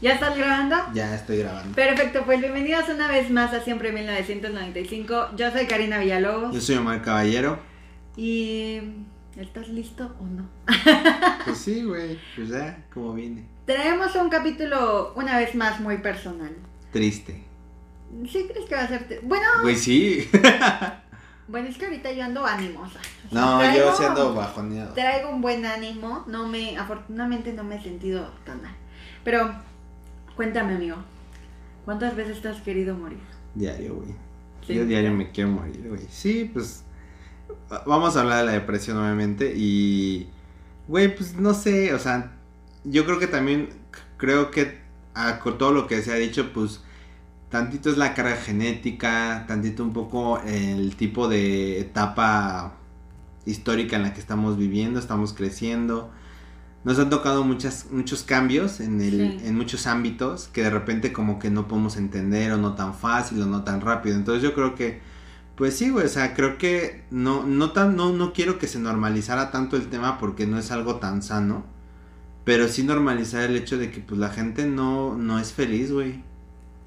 ¿Ya estás grabando? Ya estoy grabando. Perfecto, pues bienvenidos una vez más a Siempre 1995. Yo soy Karina Villalobos. Yo soy Omar Caballero. Y... ¿Estás listo o no? pues sí, güey. Pues ya, como viene. Traemos un capítulo una vez más muy personal. Triste. ¿Sí crees que va a ser... Bueno... Güey, sí. bueno, es que ahorita yo ando animosa. no, yo siendo bajoneado. Traigo un buen ánimo. No me... Afortunadamente no me he sentido tan mal. Pero Cuéntame, amigo. ¿Cuántas veces te has querido morir? Diario, güey. Yo diario me quiero morir, güey. Sí, pues. Vamos a hablar de la depresión nuevamente. Y. Güey, pues no sé. O sea, yo creo que también. Creo que. con todo lo que se ha dicho, pues. Tantito es la carga genética. Tantito un poco el tipo de etapa histórica en la que estamos viviendo. Estamos creciendo nos han tocado muchas, muchos cambios en, el, en muchos ámbitos que de repente como que no podemos entender o no tan fácil o no tan rápido. Entonces yo creo que, pues sí, güey, o sea, creo que no, no, tan, no, no quiero que se normalizara tanto el tema porque no es algo tan sano. Pero sí normalizar el hecho de que pues la gente no, no es feliz, güey.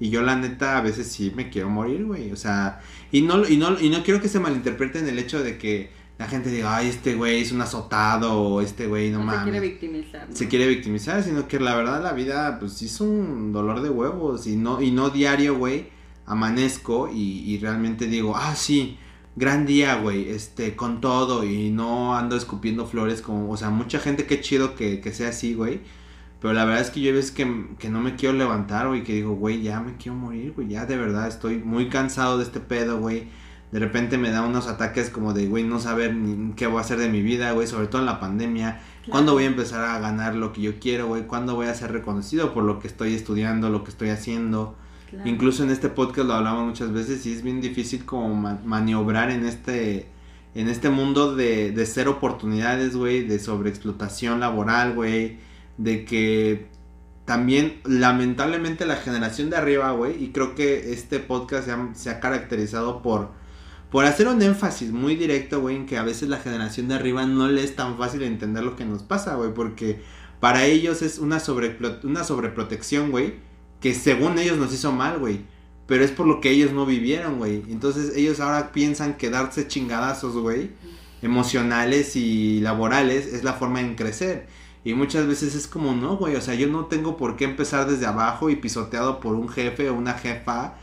Y yo la neta a veces sí me quiero morir, güey. O sea, y no, y no, y no quiero que se malinterprete en el hecho de que la gente diga, ay, este güey es un azotado, o este güey no, no Se quiere victimizar. Se quiere victimizar, sino que la verdad la vida, pues sí es un dolor de huevos, y no, y no diario, güey, amanezco y, realmente digo, ah, sí, gran día, güey, este, con todo, y no ando escupiendo flores como, o sea, mucha gente, qué chido que, que sea así, güey. Pero la verdad es que yo ves que, que no me quiero levantar, güey, que digo, güey, ya me quiero morir, güey, ya de verdad estoy muy cansado de este pedo, güey de repente me da unos ataques como de, güey, no saber ni qué voy a hacer de mi vida, güey, sobre todo en la pandemia. ¿Cuándo voy a empezar a ganar lo que yo quiero, güey? ¿Cuándo voy a ser reconocido por lo que estoy estudiando, lo que estoy haciendo? Incluso en este podcast lo hablamos muchas veces y es bien difícil como maniobrar en este en este mundo de, de ser oportunidades, güey, de sobreexplotación laboral, güey, de que también lamentablemente la generación de arriba, güey, y creo que este podcast se ha caracterizado por por hacer un énfasis muy directo, güey, en que a veces la generación de arriba no le es tan fácil entender lo que nos pasa, güey, porque para ellos es una, sobre, una sobreprotección, güey, que según ellos nos hizo mal, güey, pero es por lo que ellos no vivieron, güey. Entonces ellos ahora piensan que darse chingadazos, güey, emocionales y laborales es la forma en crecer. Y muchas veces es como, no, güey, o sea, yo no tengo por qué empezar desde abajo y pisoteado por un jefe o una jefa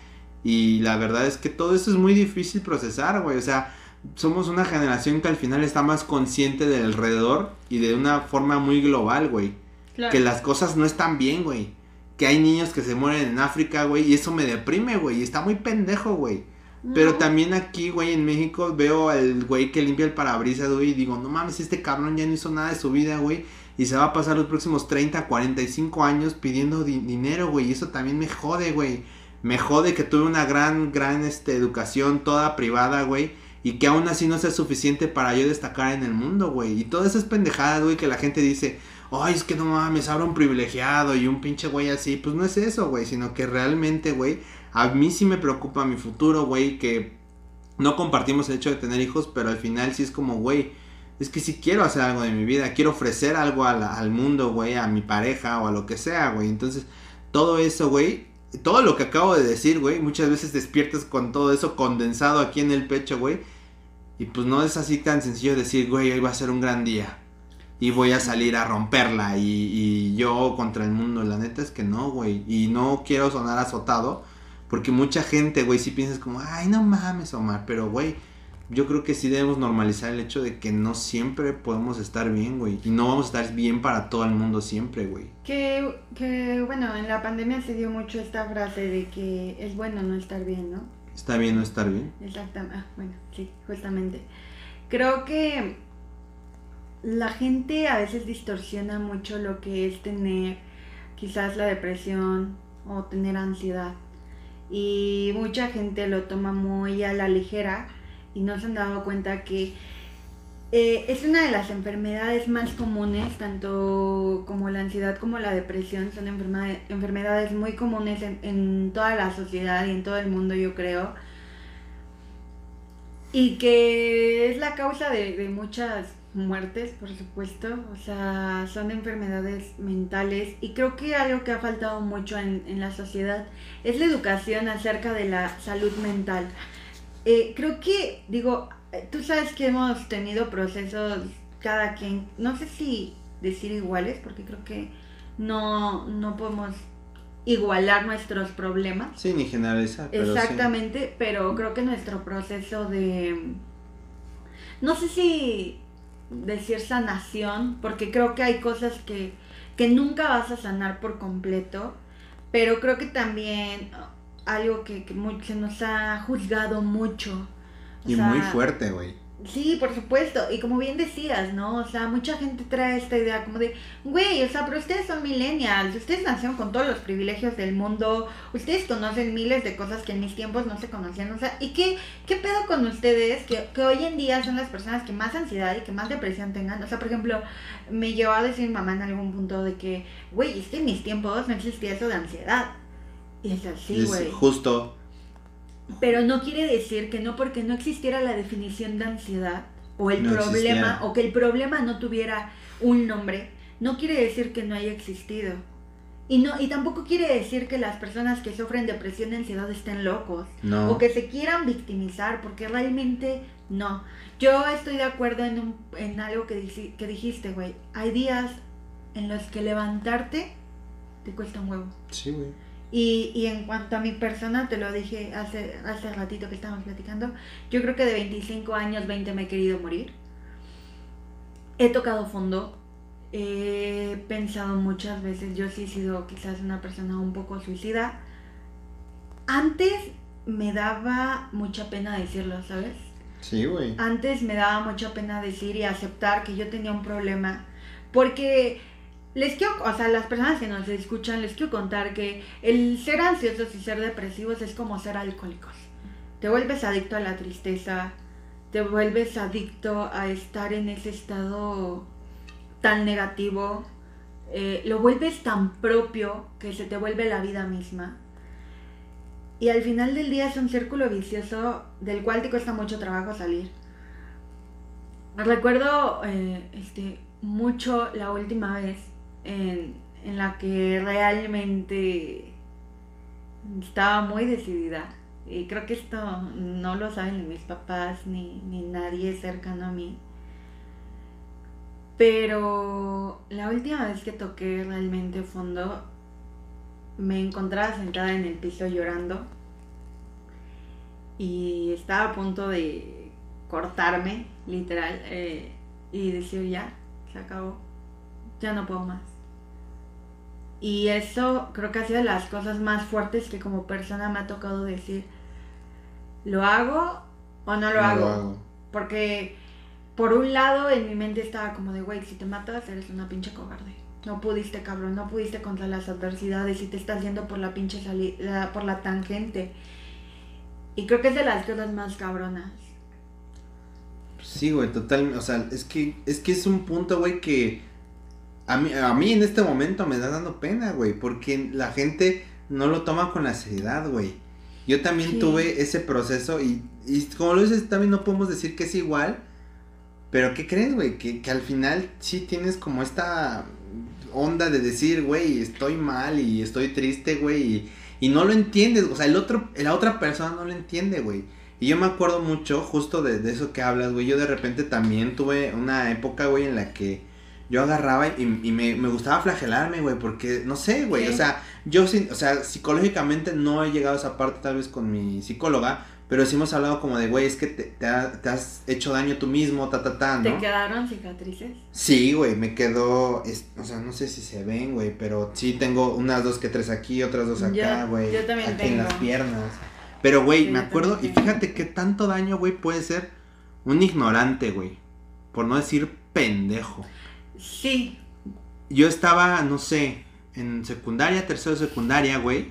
y la verdad es que todo eso es muy difícil procesar, güey. O sea, somos una generación que al final está más consciente del alrededor y de una forma muy global, güey. Que las cosas no están bien, güey. Que hay niños que se mueren en África, güey. Y eso me deprime, güey. Y está muy pendejo, güey. Pero también aquí, güey, en México veo al güey que limpia el parabrisas, güey. Y digo, no mames, este cabrón ya no hizo nada de su vida, güey. Y se va a pasar los próximos 30, 45 años pidiendo dinero, güey. Y eso también me jode, güey me jode que tuve una gran, gran este, educación toda privada, güey. Y que aún así no sea suficiente para yo destacar en el mundo, güey. Y todas esas pendejadas, güey, que la gente dice, ay, es que no mames, ahora un privilegiado y un pinche güey así. Pues no es eso, güey, sino que realmente, güey, a mí sí me preocupa mi futuro, güey, que no compartimos el hecho de tener hijos, pero al final sí es como, güey, es que sí quiero hacer algo de mi vida, quiero ofrecer algo al mundo, güey, a mi pareja o a lo que sea, güey. Entonces, todo eso, güey, todo lo que acabo de decir, güey, muchas veces despiertas con todo eso condensado aquí en el pecho, güey. Y pues no es así tan sencillo decir, güey, hoy va a ser un gran día. Y voy a salir a romperla y, yo contra el mundo. La neta es que no, güey. Y no quiero sonar azotado. Porque mucha gente, güey, si piensas como, ay, no mames, Omar. Pero, güey, yo creo que sí debemos normalizar el hecho de que no siempre podemos estar bien, güey. Y no vamos a estar bien para todo el mundo siempre, güey. Que, que, bueno, en la pandemia se dio mucho esta frase de que es bueno no estar bien, ¿no? Está bien no estar bien. Exactamente. Ah, bueno, sí, justamente. Creo que la gente a veces distorsiona mucho lo que es tener quizás la depresión o tener ansiedad. Y mucha gente lo toma muy a la ligera y no se han dado cuenta que eh, es una de las enfermedades más comunes, tanto como la ansiedad como la depresión, son enfermedades muy comunes en, toda la sociedad y en todo el mundo, yo creo. Y que es la causa de, muchas muertes, por supuesto, o sea, son enfermedades mentales y creo que algo que ha faltado mucho en, en la sociedad es la educación acerca de la salud mental. Eh, creo que, digo, eh, tú sabes que hemos tenido procesos cada quien, no sé si decir iguales, porque creo que no, no podemos igualar nuestros problemas. Sí, ni generalizar. Pero Exactamente, pero creo que nuestro proceso de, no sé si decir sanación, porque creo que hay cosas que, que nunca vas a sanar por completo, pero creo que también algo que, que muy- se nos ha juzgado mucho. O Y sea, muy fuerte, güey. Sí, por supuesto. Y como bien decías, ¿no? O sea, mucha gente trae esta idea como de, güey, o sea, pero ustedes son millennials, ustedes nacieron con todos los privilegios del mundo, ustedes conocen miles de cosas que en mis tiempos no se conocían, o sea, ¿y qué, qué pedo con ustedes que, que hoy en día son las personas que más ansiedad y que más depresión tengan? O sea, por ejemplo, me llevó a decir mi mamá en algún punto de que, güey, es que en mis tiempos no existía eso de ansiedad. Y es así, es güey. justo. Pero no quiere decir que no porque no existiera la definición de ansiedad o el No problema existiera. o que el problema no tuviera un nombre, no quiere decir que no haya existido. Y no y tampoco quiere decir que las personas que sufren depresión y ansiedad estén locos No. o que se quieran victimizar, porque realmente no. Yo estoy de acuerdo en, un, en algo que, que dijiste, güey. Hay días en los que levantarte te cuesta un huevo. Sí, güey. Y, y en cuanto a mi persona, te lo dije hace, hace ratito que estábamos platicando, yo creo que de 25 años, 20 me he querido morir. He tocado fondo, he pensado muchas veces, yo sí he sido quizás una persona un poco suicida. Antes me daba mucha pena decirlo, ¿sabes? Sí, güey. Antes me daba mucha pena decir y aceptar que yo tenía un problema. Porque les quiero, o sea, las personas que nos escuchan, les quiero contar que el ser ansiosos y ser depresivos es como ser alcohólicos. Te vuelves adicto a la tristeza, te vuelves adicto a estar en ese estado tan negativo, eh, lo vuelves tan propio que se te vuelve la vida misma. Y al final del día es un círculo vicioso del cual te cuesta mucho trabajo salir. Recuerdo eh, este, mucho la última vez en, la que realmente estaba muy decidida. Y creo que esto no lo saben ni mis papás ni, ni nadie cercano a mí. Pero la última vez que toqué realmente fondo, me encontraba sentada en el piso llorando y estaba a punto de cortarme, literal, eh, y decir ya, se acabó, ya no puedo más. Y eso creo que ha sido de las cosas más fuertes que como persona me ha tocado decir, ¿lo hago o no lo, No hago? Porque por un lado en mi mente estaba como de, güey, si te matas eres una pinche cobarde. No pudiste, cabrón, no pudiste contra las adversidades y te estás yendo por la pinche salida, por la tangente. Y creo que es de las cosas más cabronas. Sí, güey, total, o sea, es que es que es un punto, güey, que a mí, a mí en este momento me está dando pena, güey, porque la gente no lo toma con la seriedad, güey. Yo también Sí. tuve ese proceso y, y como lo dices, también no podemos decir que es igual, pero ¿qué crees, güey? Que, que al final sí tienes como esta onda de decir, güey, estoy mal y estoy triste, güey, y, y no lo entiendes, o sea, el otro, la otra persona no lo entiende, güey. Y yo me acuerdo mucho justo de, de eso que hablas, güey. Yo de repente también tuve una época, güey, en la que yo agarraba y, y me, me gustaba flagelarme, güey, porque, no sé, güey, Sí. o sea, yo, o sea, psicológicamente no he llegado a esa parte tal vez con mi psicóloga, pero sí hemos hablado como de, güey, es que te, te ha- te has hecho daño tú mismo, ta, ta, ta, ¿Te ¿no? quedaron cicatrices? Sí, güey, me quedó, es- o sea, no sé si se ven, güey, pero sí tengo unas dos que tres aquí, otras dos acá, güey. yo también Aquí en las tengo. piernas. Pero, güey, Sí, me acuerdo, y tengo. fíjate qué tanto daño, güey, puede ser un ignorante, güey. Por no decir pendejo. Sí, Yo estaba, no sé, en secundaria, tercero de secundaria, güey.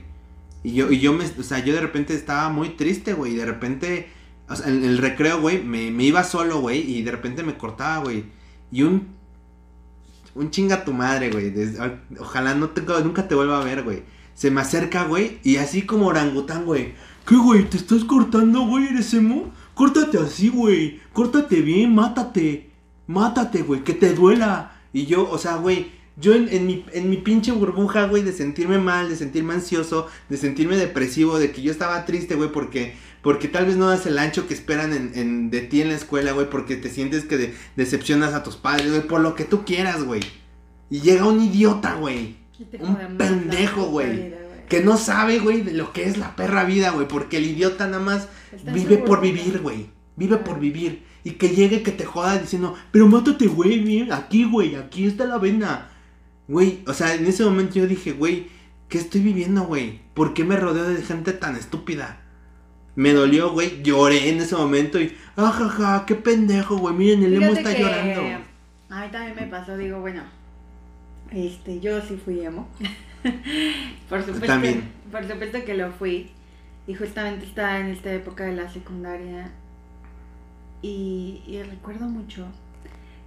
Y yo, y yo me, o sea, yo de repente estaba muy triste, güey. Y de repente, o sea, en el recreo, güey, me, iba solo, güey. Y de repente me cortaba, güey. Y un, un chinga tu madre, güey. Ojalá no te, nunca te vuelva a ver, güey. Se me acerca, güey. Y así como orangután, güey. ¿Qué, güey? ¿Te estás cortando, güey? ¿Eres emo? Córtate así, güey. Córtate bien, mátate. mátate, güey, que te duela. Y yo, o sea, güey, yo en, mi, en mi pinche burbuja, güey, de sentirme mal, de sentirme ansioso, de sentirme depresivo, de que yo estaba triste, güey, porque, porque tal vez no das el ancho que esperan en, de ti en la escuela, güey, porque te sientes que decepcionas a tus padres, güey, por lo que tú quieras, güey. Y llega un idiota, güey. Un pendejo, güey. Que no sabe, güey, de lo que es la perra vida, güey. Porque el idiota nada más vive por vivir, güey. Vive por vivir. Y que llegue que te joda diciendo, pero mátate, güey, bien, aquí, güey, aquí está la vena. Güey, o sea, en ese momento yo dije, güey, ¿qué estoy viviendo, güey? ¿Por qué me rodeo de gente tan estúpida? Me dolió, güey, lloré en ese momento y, ajaja, ah, qué pendejo, güey, miren, el emo está llorando. A mí también me pasó, digo, bueno, este, yo sí fui emo. por supuesto, también. por supuesto que lo fui. Y justamente estaba en esta época de la secundaria y, recuerdo mucho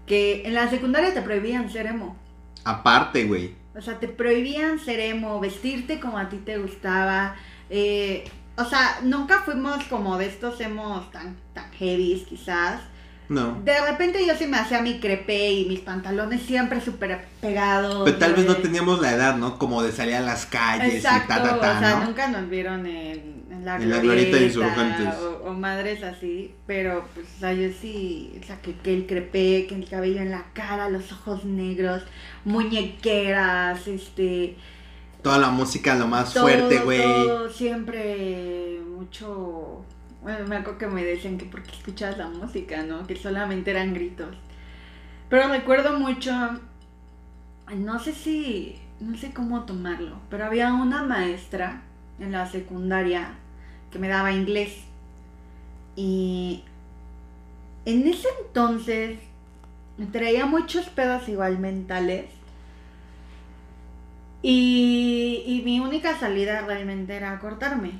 que en la secundaria te prohibían ser emo. Aparte, güey. O sea, te prohibían ser emo, vestirte como a ti te gustaba. Eh, o sea, nunca fuimos como de estos emos tan, tan heavies, quizás. No. De repente yo sí me hacía mi crepe y mis pantalones siempre súper pegados. Pero tal vez no teníamos la edad, ¿no? Como de salir a las calles y ta, ta, ta, O sea, nunca nos vieron en, en la, en glorieta, de insurgentes. O, madres así, pero pues, o sea, yo sí, o sea, que, que el crepe, que el cabello en la cara, los ojos negros, muñequeras, este... Toda la música lo más fuerte, güey. Siempre mucho bueno, me acuerdo que me decían que porque escuchabas la música, ¿no? Que solamente eran gritos. Pero recuerdo mucho, no sé si, no sé cómo tomarlo, pero había una maestra en la secundaria que me daba inglés. Y en ese entonces traía muchos pedos igual mentales. Y, y mi única salida realmente era cortarme.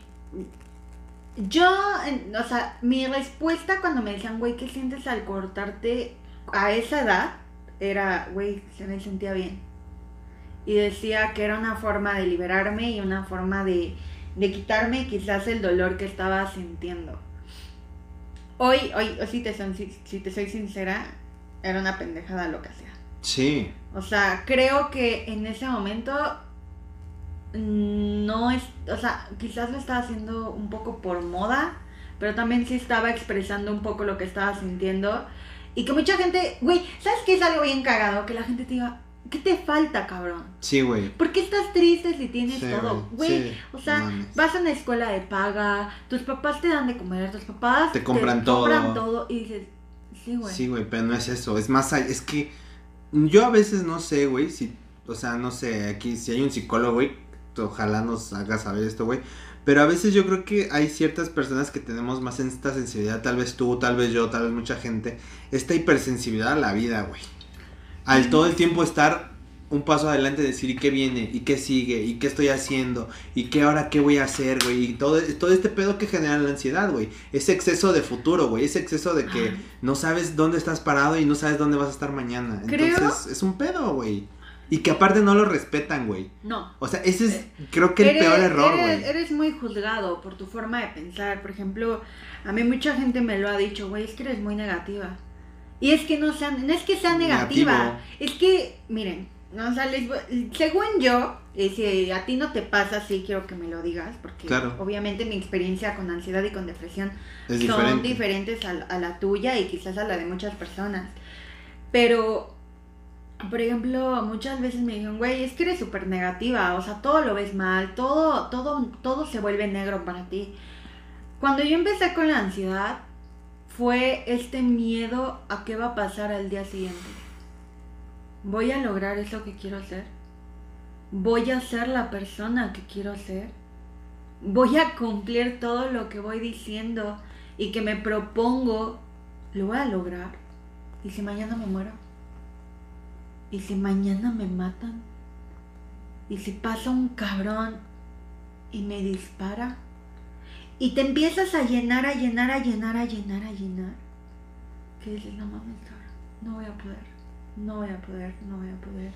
Yo, o sea, mi respuesta cuando me decían, güey, ¿qué sientes al cortarte a esa edad? Era, güey, se me sentía bien. Y decía que era una forma de liberarme y una forma de, de quitarme quizás el dolor que estaba sintiendo. Hoy, hoy, o si te, son, si, si te soy sincera, era una pendejada lo que hacía. Sí. O sea, creo que en ese momento no es, o sea, quizás lo estaba haciendo un poco por moda, pero también sí estaba expresando un poco lo que estaba sintiendo. Y que mucha gente, güey, ¿sabes qué es algo bien cagado? Que la gente te diga, ¿qué te falta, cabrón? Sí, güey. ¿Por qué estás triste si tienes todo? Güey, o sea, vas a una escuela de paga, tus papás te dan de comer, tus papás te compran todo. compran todo y dices, sí, güey. Sí, güey, pero no es eso, es más, es que yo a veces no sé, güey, si, o sea, no sé, aquí si hay un psicólogo, güey, ojalá nos haga saber esto, güey. Pero a veces yo creo que hay ciertas personas que tenemos más esta sensibilidad, tal vez tú, tal vez yo, tal vez mucha gente, esta hipersensibilidad a la vida, güey. Al todo el tiempo estar un paso adelante, decir, ¿y qué viene? ¿Y qué sigue? ¿Y qué estoy haciendo? ¿Y qué ahora qué voy a hacer, güey? Y todo, todo este pedo que genera la ansiedad, güey. Ese exceso de futuro, güey. Ese exceso de que no sabes dónde estás parado y no sabes dónde vas a estar mañana. Entonces, es un pedo, güey. Y que aparte no lo respetan, güey. No. O sea, ese es, creo que el peor error, güey. Eres, muy juzgado por tu forma de pensar. Por ejemplo, a mí mucha gente me lo ha dicho, güey, es que eres muy negativa. Y es que no, sea, no es que sea negativa. Es que, miren, no, o según yo, eh, si a ti no te pasa, sí quiero que me lo digas, porque obviamente mi experiencia con ansiedad y con depresión son diferentes a la tuya y quizás a la de muchas personas. Pero por ejemplo, muchas veces me dijeron, güey, es que eres súper negativa, o sea, todo lo ves mal, todo, todo, todo se vuelve negro para ti. Cuando yo empecé con la ansiedad, fue este miedo a qué va a pasar al día siguiente. ¿Voy a lograr eso que quiero hacer? ¿Voy a ser la persona que quiero ser? ¿Voy a cumplir todo lo que voy diciendo y que me propongo? ¿Lo voy a lograr? ¿Y si mañana me muero? ¿Y si mañana me matan? ¿Y si pasa un cabrón y me dispara? Y te empiezas a llenar, a llenar, a llenar, a llenar, a llenar. Que dices, no mames, no voy a poder, no voy a poder, no voy a poder.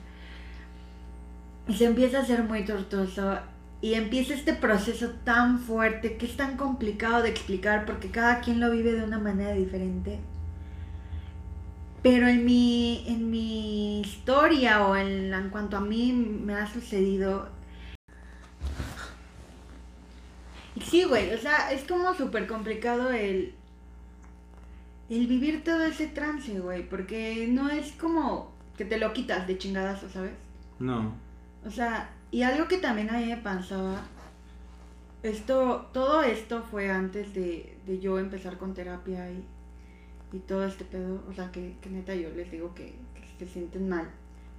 Y se empieza a hacer muy tortuoso y empieza este proceso tan fuerte que es tan complicado de explicar porque cada quien lo vive de una manera diferente Pero en mi, en mi historia o en cuanto a mí me ha sucedido... Sí, güey, o sea, es como súper complicado el, el vivir todo ese trance, güey, porque no es como que te lo quitas de chingadazo, ¿sabes? No. O sea, y algo que también a mí me pasaba, esto, todo esto fue antes de, de yo empezar con terapia y, y todo este pedo, o sea, que, que neta yo les digo que, que si se sienten mal,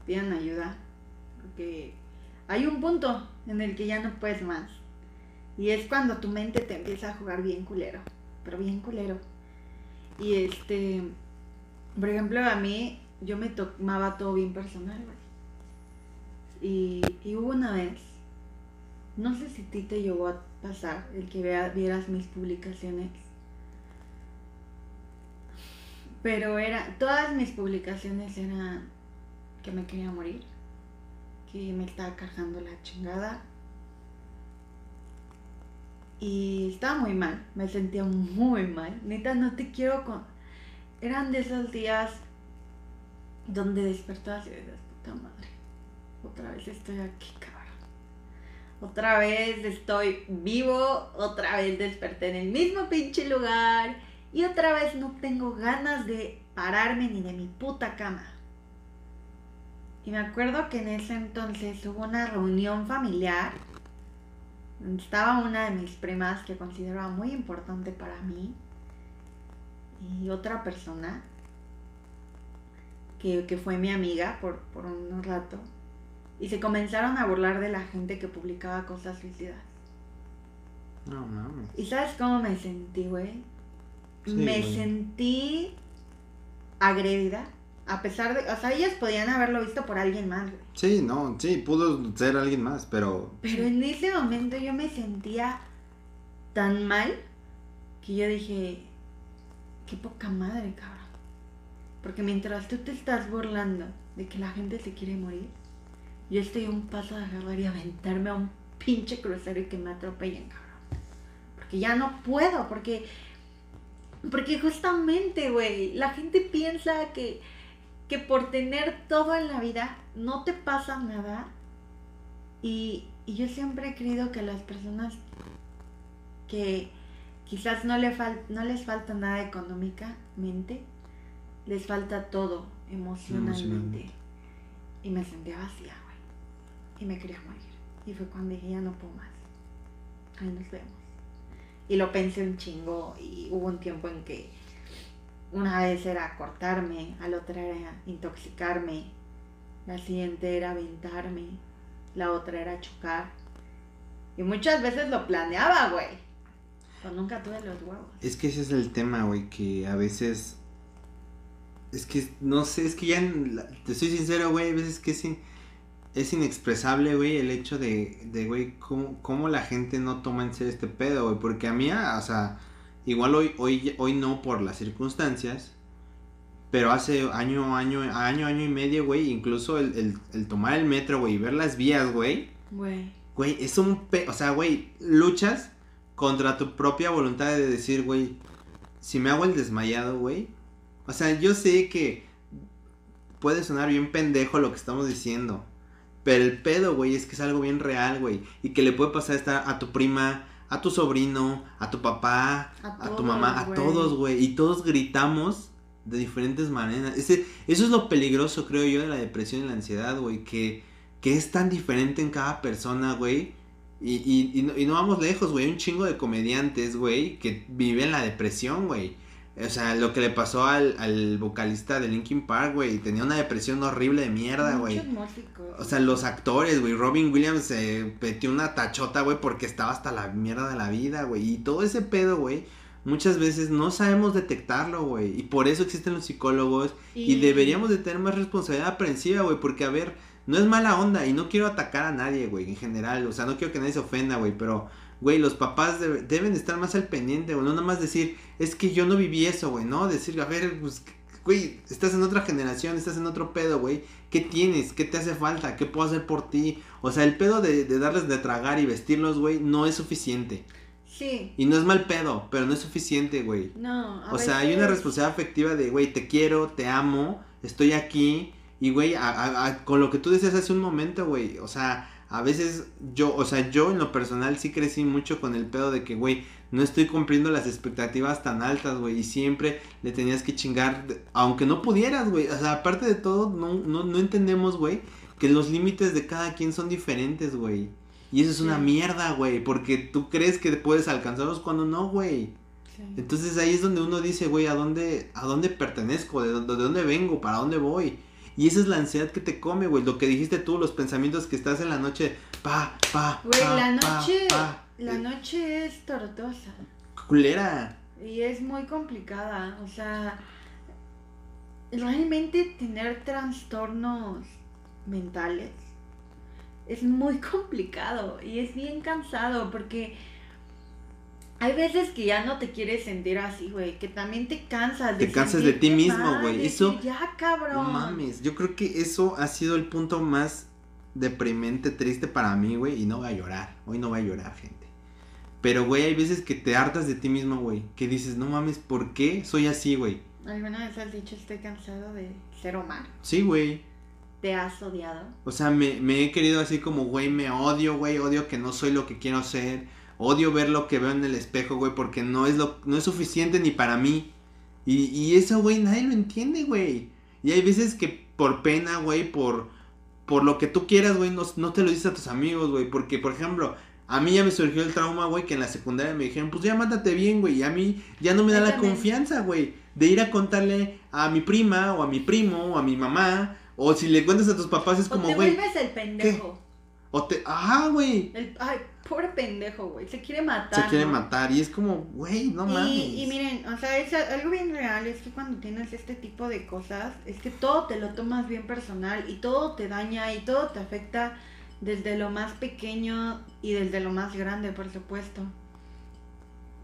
pidan ayuda, porque hay un punto en el que ya no puedes más. Y es cuando tu mente te empieza a jugar bien culero, pero bien culero. Y este, por ejemplo, a mí, yo me tomaba todo bien personal, güey. Y, y hubo una vez, no sé si a ti te llegó a pasar el que vea, vieras mis publicaciones, pero era, todas mis publicaciones eran que me quería morir, que me estaba cargando la chingada. Y estaba muy mal, me sentía muy mal. Neta, no te quiero con... Eran de esos días donde despertabas y decías, puta madre, otra vez estoy aquí, cabrón. Otra vez estoy vivo, otra vez desperté en el mismo pinche lugar y otra vez no tengo ganas de pararme ni de mi puta cama. Y me acuerdo que en ese entonces hubo una reunión familiar. Estaba una de mis primas que consideraba muy importante para mí. Y otra persona que, que fue mi amiga por, por un rato. Y se comenzaron a burlar de la gente que publicaba cosas suicidas. No mames. ¿Y sabes cómo me sentí, güey? Sí, me güey. sentí agredida. A pesar de. O sea, ellos podían haberlo visto por alguien más, güey. Sí, no, sí, pudo ser alguien más, pero. Pero en ese momento yo me sentía tan mal que yo dije, qué poca madre, cabrón. Porque mientras tú te estás burlando de que la gente se quiere morir, yo estoy a un paso de agarrar y aventarme a un pinche crucero y que me atropellen, cabrón. Porque ya no puedo, porque... Porque justamente, güey, la gente piensa que, que por tener todo en la vida no te pasa nada. Y, y yo siempre he creído que las personas que quizás no, le fal- no les falta nada económicamente, les falta todo emocionalmente. Emocionalmente. Y me sentía vacía, güey. Y me quería morir. Y fue cuando dije, ya no puedo más. Ahí nos vemos. Y lo pensé un chingo. Y hubo un tiempo en que una vez era cortarme, la otra era intoxicarme, la siguiente era aventarme, la otra era chocar. Y muchas veces lo planeaba, güey. Pero nunca tuve los huevos. Es que ese es el tema, güey, que a veces. Es que, no sé, es que ya. Te soy sincero, güey, a veces que es inexpresable, güey, el hecho de, de güey, cómo, cómo la gente no toma en serio este pedo, güey. Porque a mí, ah, o sea, igual hoy, hoy, hoy no por las circunstancias. Pero hace año, año, año, año y medio, güey, incluso el, el, el tomar el metro, güey, y ver las vías, güey. Güey. Güey, es un pe... O sea, güey, luchas contra tu propia voluntad de decir, güey, si me hago el desmayado, güey. O sea, yo sé que puede sonar bien pendejo lo que estamos diciendo. Pero el pedo, güey, es que es algo bien real, güey. Y que le puede pasar esta a tu prima, a tu sobrino, a tu papá, A a, tu mamá, a todos, güey. Y todos gritamos de diferentes maneras. Ese, eso es lo peligroso, creo yo, de la depresión y la ansiedad, güey. Que, que es tan diferente en cada persona, güey. Y, y, y, no, y no vamos lejos, güey. Un chingo de comediantes, güey, que viven la depresión, güey. O sea, lo que le pasó al, al vocalista de Linkin Park, güey. Tenía una depresión horrible de mierda, güey. Muchos músicos. O sea, los actores, güey. Robin Williams se metió una tachota, güey, porque estaba hasta la mierda de la vida, güey. Y todo ese pedo, güey. Muchas veces no sabemos detectarlo, güey. Y por eso existen los psicólogos. Y, deberíamos de tener más responsabilidad aprensiva, güey. Porque, a ver, no es mala onda. Y no quiero atacar a nadie, güey, en general. O sea, no quiero que nadie se ofenda, güey. Pero, güey, los papás debe- deben estar más al pendiente, güey. No nada más decir, es que yo no viví eso, güey. No, decir, a ver, pues, güey, estás en otra generación, estás en otro pedo, güey. ¿Qué tienes? ¿Qué te hace falta? ¿Qué puedo hacer por ti? O sea, el pedo de, de darles de tragar y vestirlos, güey, no es suficiente. Sí. Y no es mal pedo, pero no es suficiente, güey. No, a O sea, hay una responsabilidad afectiva de, güey, te quiero, te amo, estoy aquí. Y, güey, a- a- a- con lo que tú decías hace un momento, güey, o sea, a veces yo, o sea, yo en lo personal sí crecí mucho con el pedo de que, güey, no estoy cumpliendo las expectativas tan altas, güey, y siempre le tenías que chingar, aunque no pudieras, güey, o sea, aparte de todo, no, no, no entendemos, güey, que los límites de cada quien son diferentes, güey. Y eso es una mierda, güey, porque tú crees que puedes alcanzarlos cuando no, güey. Sí. Entonces ahí es donde uno dice, güey, ¿a dónde, ¿a dónde pertenezco? ¿De dónde, de dónde vengo? ¿Para dónde voy? Y esa es la ansiedad que te come, güey. Lo que dijiste tú, los pensamientos que estás en la noche, pa, pa, Güey, pa, la noche, pa. la Eh, noche es tortosa. Culera. Y es muy complicada, o sea, realmente tener trastornos mentales es muy complicado y es bien cansado porque hay veces que ya no te quieres sentir así, güey, que también te cansas. Te cansas de ti mismo, güey, eso- Ya, cabrón. No mames. Yo creo que eso ha sido el punto más deprimente, triste para mí, güey. Y no voy a llorar. Hoy no voy a llorar, gente. Pero, güey, hay veces que te hartas de ti mismo, güey. Que dices, no mames, ¿por qué soy así, güey? ¿Alguna vez has dicho estoy cansado de ser humano? Sí, güey. ¿Te has odiado? O sea, me, me he querido así como, güey, me odio, güey, odio que no soy lo que quiero ser. Odio ver lo que veo en el espejo, güey, porque no es, lo, no es suficiente ni para mí. Y, y eso, güey, nadie lo entiende, güey. Y hay veces que por pena, güey, por, por lo que tú quieras, güey, no, no te lo dices a tus amigos, güey. Porque, por ejemplo, a mí ya me surgió el trauma, güey, que en la secundaria me dijeron, pues ya mátate bien, güey. Y a mí ya no me da la confianza, güey, de ir a contarle a mi prima o a mi primo o a mi mamá. O si le cuentas a tus papás es o como, te güey, el pendejo. O te... Ajá, güey. Ay, pobre pendejo, güey. Se quiere matar. Se quiere ¿no? matar y es como, güey, no mames. Y, y miren, o sea, es algo bien real es que cuando tienes este tipo de cosas, es que todo te lo tomas bien personal y todo te daña y todo te afecta desde lo más pequeño y desde lo más grande, por supuesto.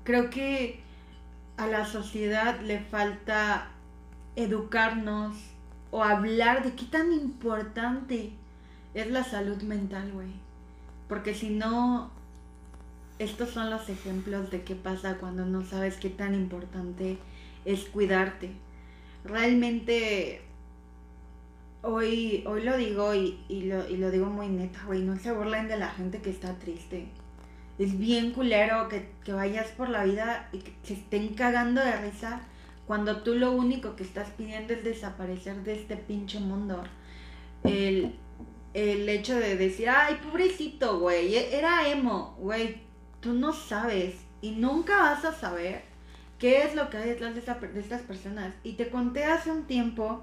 Creo que a la sociedad le falta educarnos o hablar de qué tan importante es la salud mental, güey. Porque si no, estos son los ejemplos de qué pasa cuando no sabes qué tan importante es cuidarte. Realmente, hoy, hoy lo digo y, y lo, y lo digo muy neta, güey, no se burlen de la gente que está triste. Es bien culero que, que vayas por la vida y que se estén cagando de risa cuando tú lo único que estás pidiendo es desaparecer de este pinche mundo. El, el hecho de decir, ay, pobrecito, güey, e- era emo, güey, tú no sabes y nunca vas a saber qué es lo que hay detrás de, de estas personas. Y te conté hace un tiempo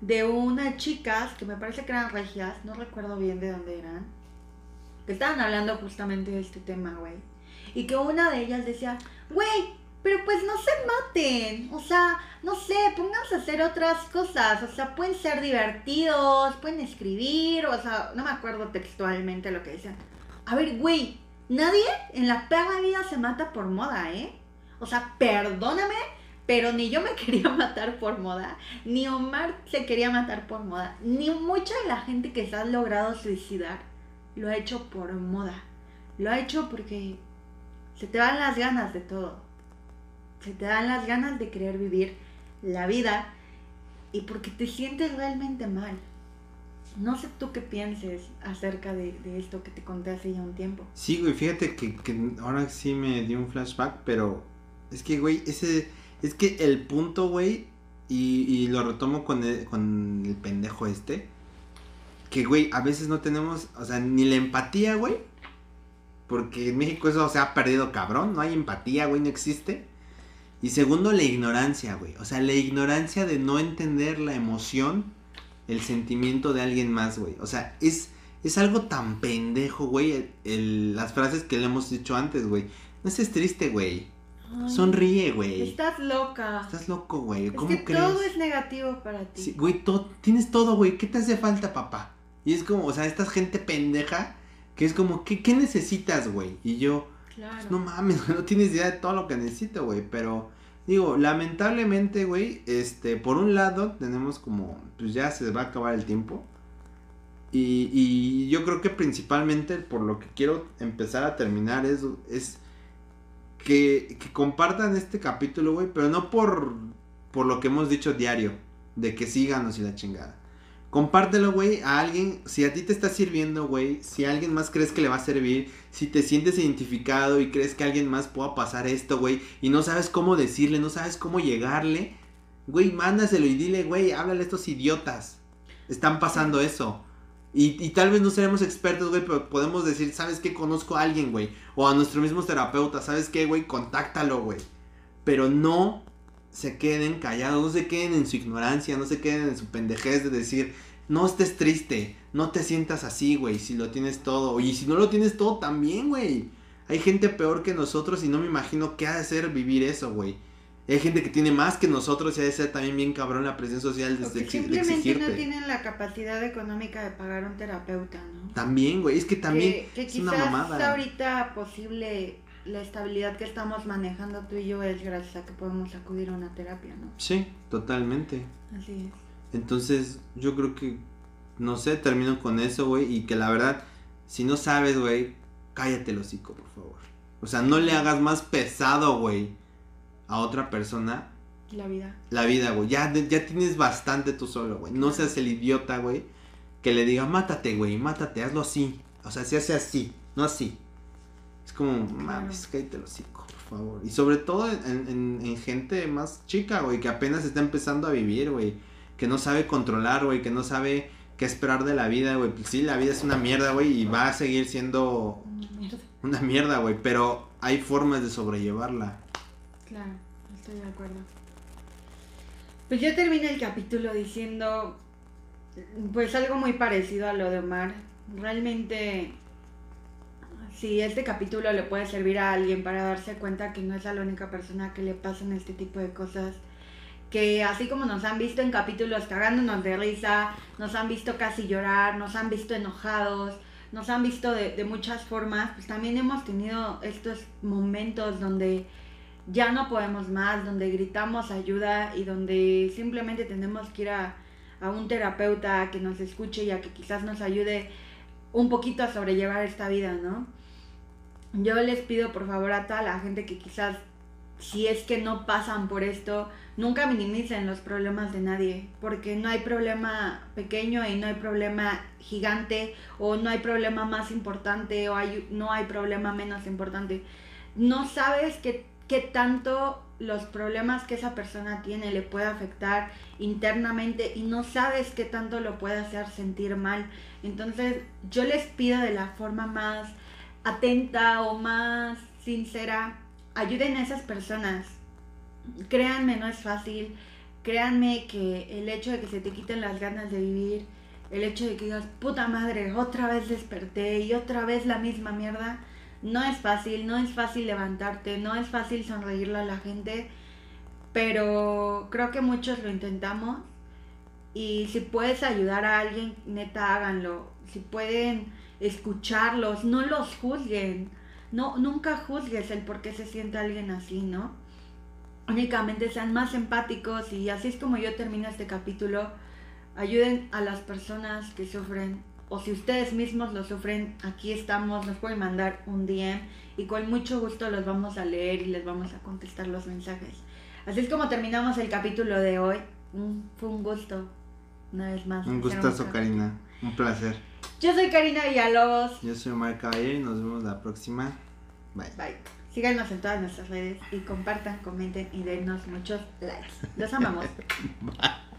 de unas chicas que me parece que eran regias, no recuerdo bien de dónde eran, que estaban hablando justamente de este tema, güey. Y que una de ellas decía, güey, pero pues no se maten, o sea, no sé, pónganse a hacer otras cosas, o sea, pueden ser divertidos, pueden escribir, o sea, no me acuerdo textualmente lo que decían. A ver, güey, nadie en la perra vida se mata por moda, ¿eh? O sea, perdóname, pero ni yo me quería matar por moda, ni Omar se quería matar por moda, ni mucha de la gente que se ha logrado suicidar lo ha hecho por moda. Lo ha hecho porque se te dan las ganas de todo. Se te dan las ganas de querer vivir la vida y porque te sientes realmente mal. No sé tú qué pienses acerca de, esto que te conté hace ya un tiempo. Sí, güey, fíjate que, que ahora sí me dio un flashback, pero es que, güey, ese, es que el punto, güey, y, y lo retomo con el, con el pendejo este, que, güey, a veces no tenemos, o sea, ni la empatía, güey, porque en México eso se ha perdido cabrón, no hay empatía, güey, no existe. Y segundo, la ignorancia, güey, o sea, la ignorancia de no entender la emoción, el sentimiento de alguien más, güey, o sea, es... Es algo tan pendejo, güey. el- el- las frases que le hemos dicho antes, güey. No estés triste, güey. Ay, Sonríe, güey. Estás loca. Estás loco, güey. es ¿Cómo que crees? todo es negativo para ti. Sí, güey, to- tienes todo, güey. ¿Qué te hace falta, papá? Y es como, o sea, esta gente pendeja que es como, ¿qué, qué necesitas, güey? Y yo, claro. no mames, no tienes idea de todo lo que necesito, güey. Pero, digo, lamentablemente, güey, este, por un lado, tenemos como, pues ya se va a acabar el tiempo. Y, y yo creo que principalmente por lo que quiero empezar a terminar es, es que, que compartan este capítulo, güey, pero no por, por lo que hemos dicho diario, de que síganos y la chingada. Compártelo, güey, a alguien, si a ti te está sirviendo, güey, si a alguien más crees que le va a servir, si te sientes identificado y crees que alguien más pueda pasar esto, güey, y no sabes cómo decirle, no sabes cómo llegarle, güey, mándaselo y dile, güey, háblale a estos idiotas. Están pasando eso. Y, y tal vez no seremos expertos, güey, pero podemos decir, ¿sabes qué? Conozco a alguien, güey. O a nuestro mismo terapeuta, ¿sabes qué, güey? Contáctalo, güey. Pero no se queden callados, no se queden en su ignorancia, no se queden en su pendejez de decir, no estés triste, no te sientas así, güey, si lo tienes todo. Y si no lo tienes todo, también, güey. Hay gente peor que nosotros y no me imagino qué ha de ser vivir eso, güey. Hay gente que tiene más que nosotros y ha de ser también bien cabrón la presión social de, de simplemente exigirte. no tienen la capacidad económica de pagar un terapeuta, ¿no? También, güey, es que también que, que es una quizás mamada. ahorita posible la estabilidad que estamos manejando tú y yo es gracias a que podemos acudir a una terapia, ¿no? Sí, totalmente. Así es. Entonces, yo creo que, no sé, termino con eso, güey, y que la verdad, si no sabes, güey, cállate el hocico, por favor. O sea, no le hagas más pesado, güey, a otra persona La vida. la vida, güey. Ya, ya tienes bastante tú solo, güey. No seas el idiota, güey, que le diga, mátate, güey, mátate, hazlo así. O sea, se hace así, no así. Es como, mames, cállate el hocico, por favor. Y sobre todo en, en- en gente más chica, güey, que apenas está empezando a vivir, güey. Que no sabe controlar, güey, que no sabe qué esperar de la vida, güey. Pues sí, la vida es una mierda, güey, y va a seguir siendo Una mierda. una mierda, güey. Pero hay formas de sobrellevarla. Claro, estoy de acuerdo. Pues yo termino el capítulo diciendo, pues algo muy parecido a lo de Omar. Realmente, si este capítulo le puede servir a alguien para darse cuenta que no es la única persona que le pasan este tipo de cosas, que así como nos han visto en capítulos cagándonos de risa, nos han visto casi llorar, nos han visto enojados, nos han visto de, de muchas formas, pues también hemos tenido estos momentos donde ya no podemos más, donde gritamos ayuda y donde simplemente tenemos que ir a, a un terapeuta que nos escuche y a que quizás nos ayude un poquito a sobrellevar esta vida, ¿no? Yo les pido por favor a toda la gente que quizás si es que no pasan por esto, nunca minimicen los problemas de nadie, porque no hay problema pequeño y no hay problema gigante, o no hay problema más importante, o hay, no hay problema menos importante. No sabes qué, qué tanto los problemas que esa persona tiene le puede afectar internamente y no sabes qué tanto lo puede hacer sentir mal. Entonces yo les pido de la forma más atenta o más sincera, ayuden a esas personas. Créanme, no es fácil. Créanme que el hecho de que se te quiten las ganas de vivir, el hecho de que digas, puta madre, otra vez desperté y otra vez la misma mierda, no es fácil, no es fácil levantarte, no es fácil sonreírle a la gente, pero creo que muchos lo intentamos y si puedes ayudar a alguien, neta, háganlo. Si pueden escucharlos, no los juzguen. No, nunca juzgues el por qué se siente alguien así, ¿no? Únicamente sean más empáticos y así es como yo termino este capítulo. Ayuden a las personas que sufren o si ustedes mismos lo sufren, aquí estamos, nos pueden mandar un DM y con mucho gusto los vamos a leer y les vamos a contestar los mensajes. Así es como terminamos el capítulo de hoy. Fue un gusto, una vez más. Un gustazo. Karina. Un placer. Yo soy Karina Villalobos. Yo soy Omar Caballero y nos vemos la próxima. Bye. Bye. Síganos en todas nuestras redes y compartan, comenten y denos muchos likes. Los amamos.